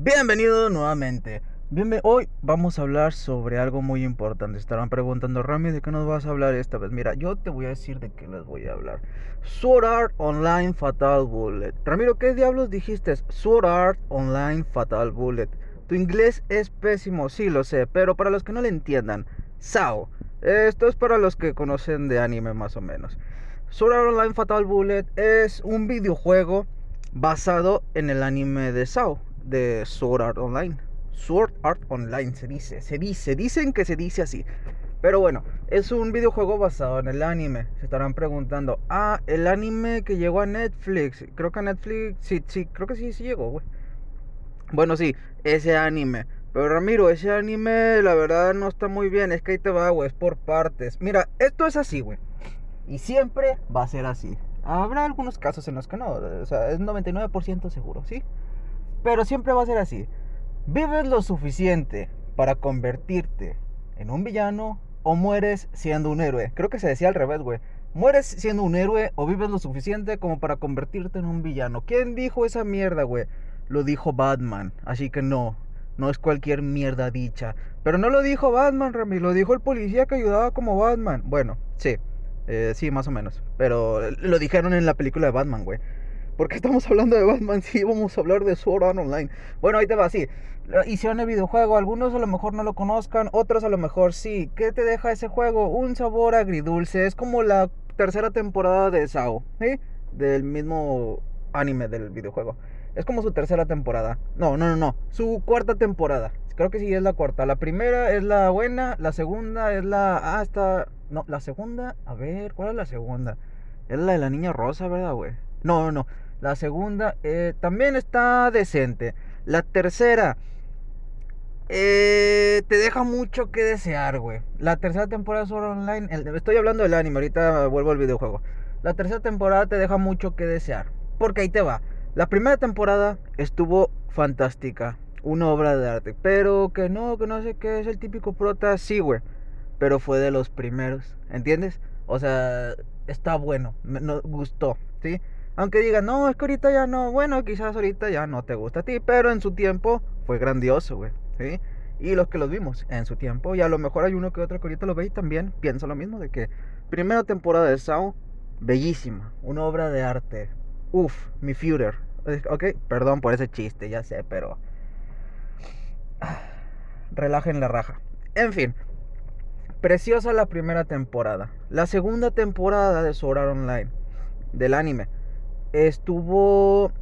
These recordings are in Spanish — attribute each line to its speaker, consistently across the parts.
Speaker 1: Bienvenido nuevamente. Hoy vamos a hablar sobre algo muy importante. Estarán preguntando, Rami, ¿de qué nos vas a hablar esta vez? Mira, yo te voy a decir de qué les voy a hablar. Sword Art Online Fatal Bullet. Ramiro, ¿qué diablos dijiste? Sword Art Online Fatal Bullet. Tu inglés es pésimo, sí lo sé, pero para los que no le entiendan, SAO. Esto es para los que conocen de anime más o menos. Sword Art Online Fatal Bullet es un videojuego basado en el anime de SAO, de Sword Art Online. Sword Art Online se dice, se dice, dicen que se dice así. Pero bueno, es un videojuego basado en el anime. Se estarán preguntando, ah, el anime que llegó a Netflix. Creo que a Netflix, sí, sí, creo que sí, sí llegó, güey. Bueno, sí, ese anime. Pero Ramiro, ese anime la verdad no está muy bien. Es que ahí te va, güey, es por partes. Mira, esto es así, güey. Y siempre va a ser así. Habrá algunos casos en los que no. O sea, es 99% seguro, ¿sí? Pero siempre va a ser así. ¿Vives lo suficiente para convertirte en un villano o mueres siendo un héroe? Creo que se decía al revés, güey. ¿Mueres siendo un héroe o vives lo suficiente como para convertirte en un villano? ¿Quién dijo esa mierda, güey? Lo dijo Batman. Así que no, no es cualquier mierda dicha. Pero no lo dijo Batman, Rami, lo dijo el policía que ayudaba como Batman. Bueno, sí, eh, sí, más o menos. Pero lo dijeron en la película de Batman, güey. ¿Por qué estamos hablando de Batman si vamos a hablar de Sword Art Online? Bueno, ahí te va, así. Hicieron el videojuego, algunos a lo mejor no lo conozcan, otros a lo mejor sí. ¿Qué te deja ese juego? Un sabor agridulce. Es como la tercera temporada de SAO, ¿sí? Del mismo anime del videojuego. Es como su tercera temporada. No, no, no, no. Su cuarta temporada. Creo que sí es la cuarta. La primera es la buena, la segunda es la... Ah, está... No, la segunda... A ver, ¿cuál es la segunda? Es la de la niña rosa, ¿verdad, güey? No, no, no. La segunda eh, también está decente. La tercera eh, te deja mucho que desear, güey. La tercera temporada de Sword Online. estoy hablando del anime, ahorita vuelvo al videojuego. La tercera temporada te deja mucho que desear. Porque ahí te va. La primera temporada estuvo fantástica. Una obra de arte. Pero que no, que no sé qué es el típico prota. Sí, güey. Pero fue de los primeros. ¿Entiendes? O sea, está bueno. Me nos gustó. ¿Sí? Aunque digan, no, es que ahorita ya no. Bueno, quizás ahorita ya no te gusta a ti. Pero en su tiempo fue grandioso, güey. ¿Sí? Y los que los vimos en su tiempo. Y a lo mejor hay uno que otro que ahorita lo ve y también piensa lo mismo. De que primera temporada de Sao, bellísima. Una obra de arte. Uf, mi Führer. Ok, perdón por ese chiste, ya sé, pero... Relajen la raja. En fin. Preciosa la primera temporada. La segunda temporada de Sword Online. Del anime. Estuvo...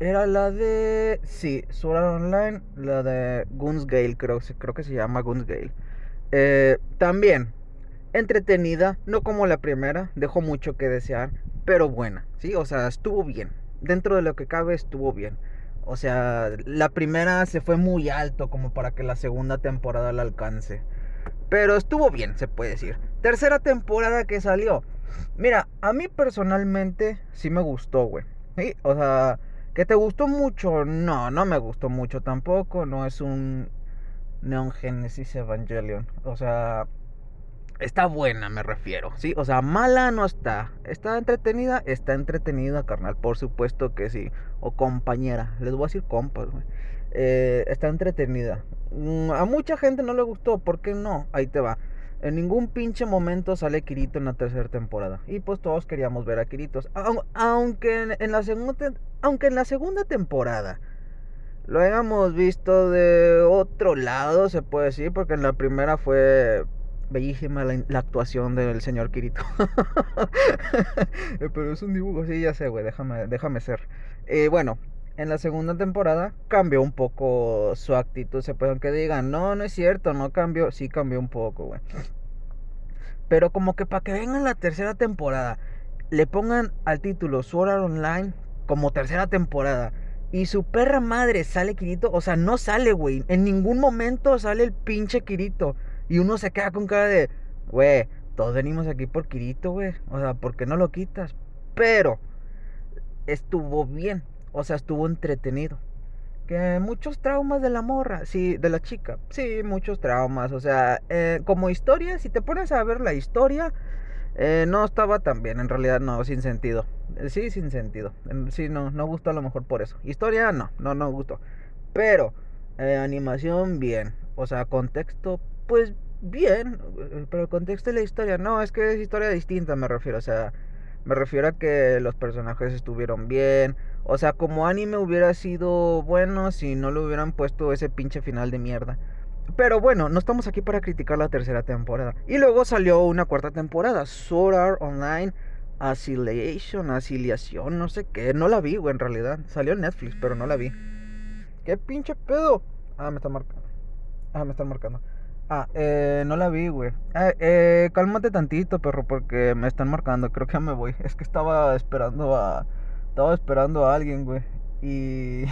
Speaker 1: Era la de... Sí, Sword Online. La de Guns Gale, creo, creo que se llama Guns Gale. Eh, también entretenida, no como la primera, dejó mucho que desear, pero buena, ¿sí? O sea, estuvo bien. Dentro de lo que cabe, estuvo bien. O sea, la primera se fue muy alto como para que la segunda temporada la alcance. Pero estuvo bien, se puede decir. Tercera temporada que salió. Mira, a mí personalmente sí me gustó, güey. ¿Sí? O sea, que te gustó mucho. No, no me gustó mucho tampoco. No es un Neon Genesis Evangelion. O sea, está buena, me refiero. Sí, o sea, mala no está. Está entretenida, está entretenida, carnal. Por supuesto que sí. O compañera. Les voy a decir compas, güey. Eh, está entretenida. Mm, A mucha gente no le gustó. ¿Por qué no? Ahí te va. En ningún pinche momento sale Kirito en la tercera temporada. Y pues todos queríamos ver a Kiritos. Au- Aunque en, la segunda, aunque en la segunda temporada lo hayamos visto de otro lado, se puede decir, porque en la primera fue bellísima la, la actuación del señor Kirito. Eh, Pero es un dibujo, sí, ya sé, güey, déjame, déjame ser. Eh, bueno, en la segunda temporada cambió un poco su actitud, se puede, aunque digan, no, no es cierto, no cambió, sí cambió un poco, güey. Pero como que para que vengan la tercera temporada, le pongan al título Sword Art Online como tercera temporada. Y su perra madre sale Kirito. O sea, no sale, güey. En ningún momento sale el pinche Kirito. Y uno se queda con cara de, güey, todos venimos aquí por Kirito, güey. O sea, ¿por qué no lo quitas? Pero estuvo bien. O sea, estuvo entretenido. Que muchos traumas de la morra, sí, de la chica. Sí, muchos traumas. O sea, eh, como historia, si te pones a ver la historia, eh, no estaba tan bien. En realidad, no, sin sentido. Eh, Sí, sin sentido. En- Sí, no, no gustó a lo mejor por eso. Historia, no, no, no gustó. Pero, animación, bien. O sea, contexto, pues bien. Pero el contexto de la historia, no, es que es historia distinta, me refiero. O sea, me refiero a que los personajes estuvieron bien. O sea, como anime hubiera sido bueno si no le hubieran puesto ese pinche final de mierda. Pero bueno, no estamos aquí para criticar la tercera temporada. Y luego salió una cuarta temporada, Sword Art Online Asiliation, Asiliación, no sé qué. No la vi, güey, en realidad. Salió en Netflix, pero no la vi. ¿Qué pinche pedo? Ah, me están marcando. Ah, me están marcando. Ah, eh, no la vi, güey. Eh, eh, cálmate tantito, perro, porque me están marcando. Creo que ya me voy. Es que estaba esperando a. Estaba esperando a alguien, güey. Y.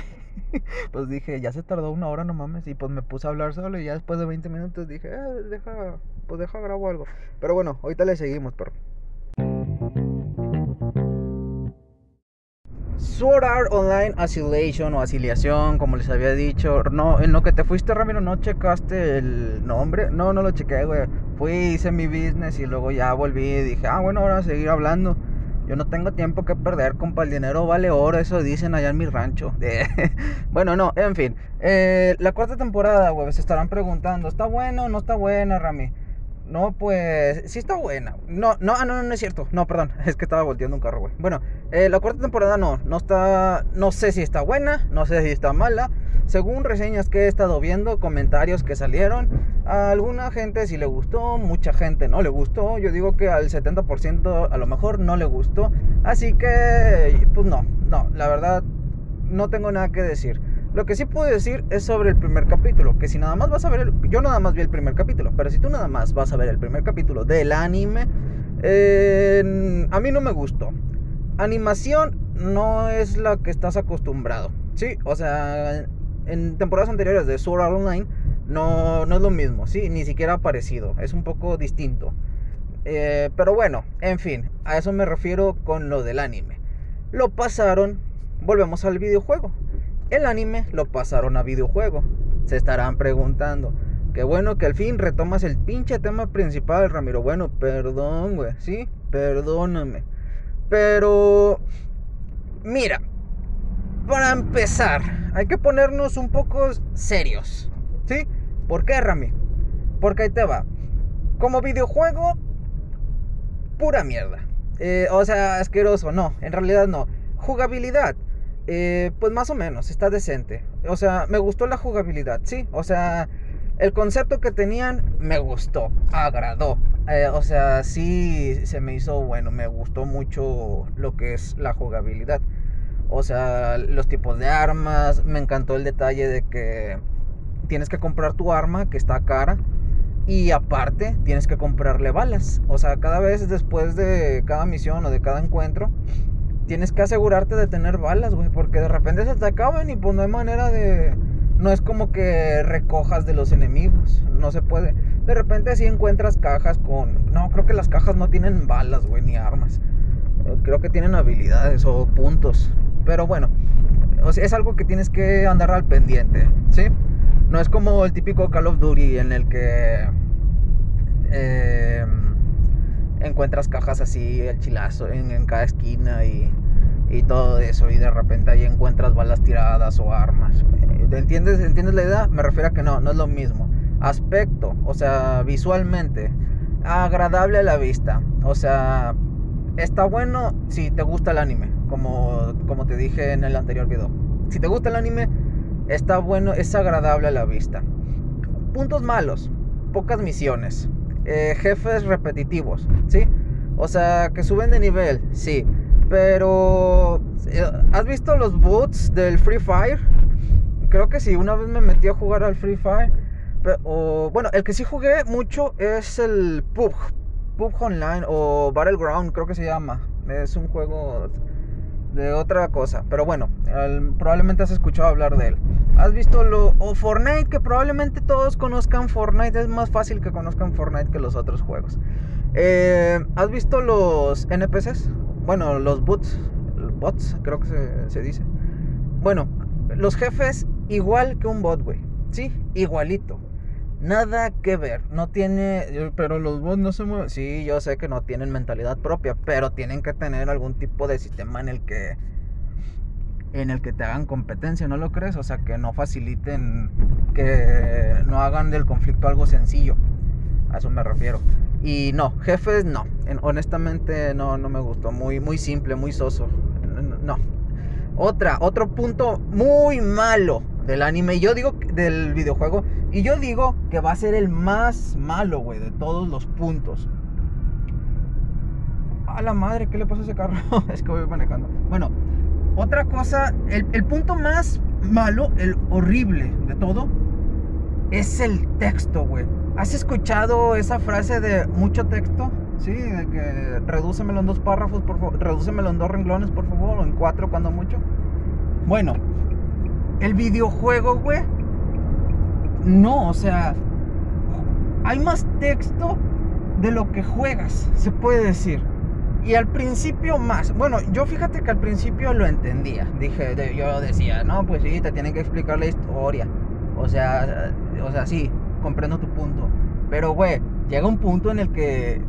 Speaker 1: pues dije, ya se tardó una hora, no mames. Y pues me puse a hablar solo. Y ya después de 20 minutos dije, eh, deja. Pues deja grabo algo. Pero bueno, ahorita le seguimos, perro. Sword Art Online Assimilation o Asiliación, como les había dicho. No, en lo que te fuiste, Ramiro, no checaste el nombre. No, no lo chequé, güey. Fui, hice mi business y luego ya volví y dije, ah, bueno, ahora seguir hablando. Yo no tengo tiempo que perder, compa. El dinero vale oro, eso dicen allá en mi rancho. bueno, no, en fin. Eh, la cuarta temporada, güey, se estarán preguntando, ¿está bueno o no está buena, Rami? No, pues sí está buena. No, no, ah, no, no, no es cierto. No, perdón, es que estaba volteando un carro, güey. Bueno, eh, la cuarta temporada no, no está, no sé si está buena, no sé si está mala. Según reseñas que he estado viendo, comentarios que salieron, a alguna gente sí le gustó, mucha gente no le gustó. Yo digo que al 70% a lo mejor no le gustó. Así que, pues no, no, la verdad no tengo nada que decir. Lo que sí puedo decir es sobre el primer capítulo, que si nada más vas a ver, el, yo nada más vi el primer capítulo, pero si tú nada más vas a ver el primer capítulo del anime, eh, a mí no me gustó. Animación no es la que estás acostumbrado, ¿sí? O sea, en temporadas anteriores de Sword Art Online no, no es lo mismo, ¿sí? Ni siquiera parecido, es un poco distinto. Eh, pero bueno, en fin, a eso me refiero con lo del anime. Lo pasaron, volvemos al videojuego. El anime lo pasaron a videojuego. Se estarán preguntando. Qué bueno que al fin retomas el pinche tema principal, Ramiro. Bueno, perdón, güey. Sí, perdóname. Pero... Mira. Para empezar, hay que ponernos un poco serios. ¿Sí? ¿Por qué, Rami? Porque ahí te va. Como videojuego, pura mierda. Eh, o sea, asqueroso. No, en realidad no. Jugabilidad. Eh, pues más o menos, está decente. O sea, me gustó la jugabilidad, sí. O sea, el concepto que tenían me gustó, agradó. Eh, o sea, sí se me hizo bueno, me gustó mucho lo que es la jugabilidad. O sea, los tipos de armas, me encantó el detalle de que tienes que comprar tu arma, que está cara. Y aparte, tienes que comprarle balas. O sea, cada vez después de cada misión o de cada encuentro, tienes que asegurarte de tener balas, güey, porque de repente se te acaban y pues no hay manera de... No es como que recojas de los enemigos, no se puede. De repente sí encuentras cajas con... No, creo que las cajas no tienen balas, güey, ni armas. Creo que tienen habilidades o puntos. Pero bueno, es algo que tienes que andar al pendiente, ¿sí? No es como el típico Call of Duty en el que... Eh, encuentras cajas así, el chilazo en, cada esquina y, y, todo eso. Y de repente ahí encuentras balas tiradas o armas. ¿Entiendes, ¿Entiendes la idea? Me refiero a que no, no es lo mismo. Aspecto, o sea, visualmente, agradable a la vista. O sea, está bueno si te gusta el anime, como, como te dije en el anterior video. Si te gusta el anime, está bueno, es agradable a la vista. Puntos malos, pocas misiones eh, jefes repetitivos, ¿sí? O sea, que suben de nivel, sí. Pero, eh, ¿has visto los boots del Free Fire? Creo que sí, una vez me metí a jugar al Free Fire. Pero, o, bueno, el que sí jugué mucho es el PUBG. PUBG Online o Battleground, creo que se llama. Es un juego de otra cosa. Pero bueno, probablemente has escuchado hablar de él. ¿Has visto lo... o Fortnite? Que probablemente todos conozcan Fortnite. Es más fácil que conozcan Fortnite que los otros juegos. Eh, ¿Has visto los NPCs? Bueno, los bots. Bots, creo que se, se dice. Bueno, los jefes igual que un bot, güey. Sí, igualito. Nada que ver, no tiene, pero los bots no se mueven. Sí, yo sé que no tienen mentalidad propia, pero tienen que tener algún tipo de sistema en el que en el que te hagan competencia, ¿no lo crees? O sea, que no faciliten, que no hagan del conflicto algo sencillo. A eso me refiero. Y no, jefes no. honestamente no, no me gustó. Muy, muy simple, muy soso. No. Otra, otro punto muy malo del anime. Yo digo del videojuego. Y yo digo que va a ser el más malo, güey, de todos los puntos. A la madre, ¿qué le pasa a ese carro? es que voy manejando. Bueno, otra cosa, el, el punto más malo, el horrible de todo, es el texto, güey. ¿Has escuchado esa frase de mucho texto? Sí, de que redúcemelo en dos párrafos, por favor. Redúcemelo en dos renglones, por favor, o en cuatro cuando mucho. Bueno, el videojuego, güey. No, o sea, hay más texto de lo que juegas, se puede decir. Y al principio más. Bueno, yo fíjate que al principio lo entendía. Dije, yo decía, no, pues sí, te tienen que explicar la historia. O sea, o sea, sí, comprendo tu punto. Pero, güey, llega un punto en el que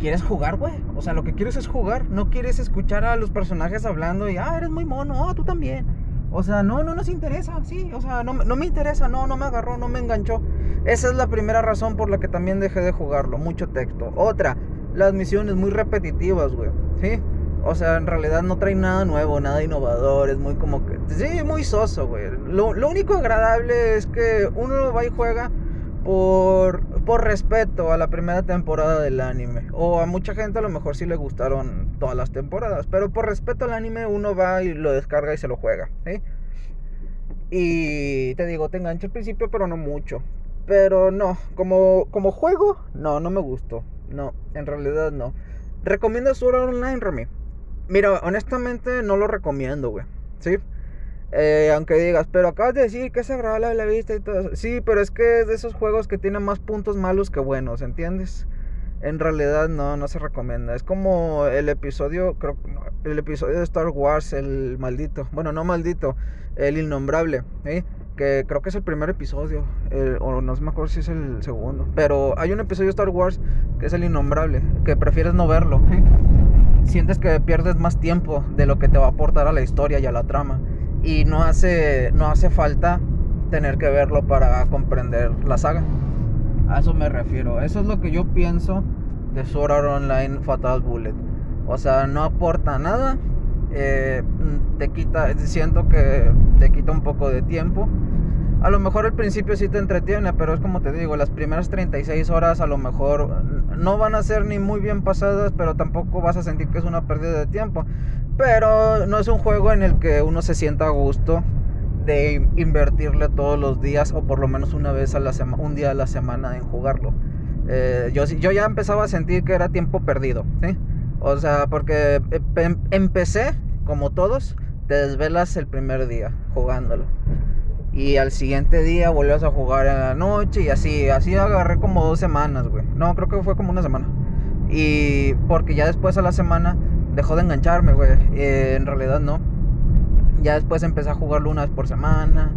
Speaker 1: quieres jugar, güey. O sea, lo que quieres es jugar. No quieres escuchar a los personajes hablando y, ah, eres muy mono, ah, tú también. O sea, no, no nos interesa, sí. O sea, no, no me interesa, no, no me agarró, no me enganchó. Esa es la primera razón por la que también dejé de jugarlo. Mucho texto. Otra, las misiones muy repetitivas, güey. ¿Sí? O sea, en realidad no trae nada nuevo, nada innovador, es muy como que... Sí, muy soso, güey. Lo, lo único agradable es que uno va y juega por, por respeto a la primera temporada del anime. O a mucha gente a lo mejor sí le gustaron todas las temporadas. Pero por respeto al anime uno va y lo descarga y se lo juega. Y te digo, te engancha al principio, pero no mucho. Pero no, como, como juego, no, no me gustó. No, en realidad no. ¿Recomiendo Sword Online, Rami? Mira, honestamente no lo recomiendo, güey. ¿Sí? Eh, aunque digas, pero acabas de decir que es agradable la vista y todo. Sí, pero es que es de esos juegos que tienen más puntos malos que buenos, ¿entiendes? En realidad no, no se recomienda. Es como el episodio, creo el episodio de Star Wars, el maldito. Bueno, no maldito, el innombrable, ¿sí? Que creo que es el primer episodio, o no me acuerdo si es el segundo. Pero hay un episodio de Star Wars que es el innombrable, que prefieres no verlo. Sientes que pierdes más tiempo de lo que te va a aportar a la historia y a la trama y no hace, no hace falta tener que verlo para comprender la saga. A eso me refiero. Eso es lo que yo pienso de Sword Art Online Fatal Bullet. O sea, no aporta nada. Eh, te quita, siento que te quita un poco de tiempo. A lo mejor al principio sí te entretiene, pero es como te digo, las primeras 36 horas a lo mejor no van a ser ni muy bien pasadas, pero tampoco vas a sentir que es una pérdida de tiempo. Pero no es un juego en el que uno se sienta a gusto de invertirle todos los días o por lo menos una vez a la semana, un día a la semana en jugarlo. Eh, yo, yo ya empezaba a sentir que era tiempo perdido. O sea, porque eh, em, empecé, como todos, te desvelas el primer día jugándolo. Y al siguiente día volvías a jugar en la noche y así, así agarré como dos semanas, güey. No, creo que fue como una semana. Y porque ya después a la semana dejó de engancharme, güey. Eh, en realidad no. Ya después empecé a jugarlo una vez por semana.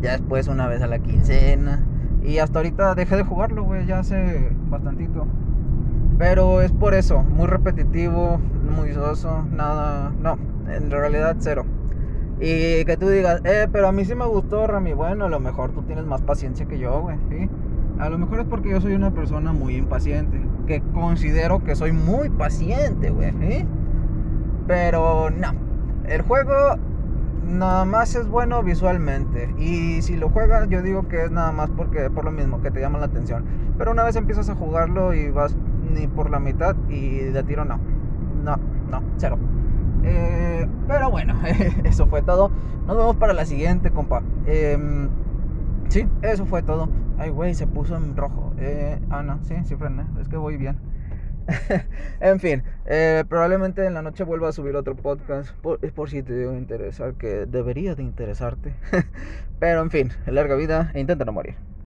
Speaker 1: Ya después una vez a la quincena. Y hasta ahorita dejé de jugarlo, güey. Ya hace bastantito. Pero es por eso. Muy repetitivo. Muy soso. Nada. No. En realidad cero. Y que tú digas, eh, pero a mí sí me gustó, Rami. Bueno, a lo mejor tú tienes más paciencia que yo, güey. ¿sí? A lo mejor es porque yo soy una persona muy impaciente. Que considero que soy muy paciente, güey. ¿sí? Pero no, el juego nada más es bueno visualmente. Y si lo juegas, yo digo que es nada más porque por lo mismo, que te llama la atención. Pero una vez empiezas a jugarlo y vas ni por la mitad y de tiro no. No, no, cero. Eh, pero bueno, eso fue todo. Nos vemos para la siguiente, compa. Eh, sí, eso fue todo. Ay, güey, se puso en rojo. Eh, ah, no, sí, sí frené. Es que voy bien. en fin, eh, probablemente en la noche vuelva a subir otro podcast. es por si te debe interesar, que debería de interesarte. Pero en fin, larga vida e intenta no morir.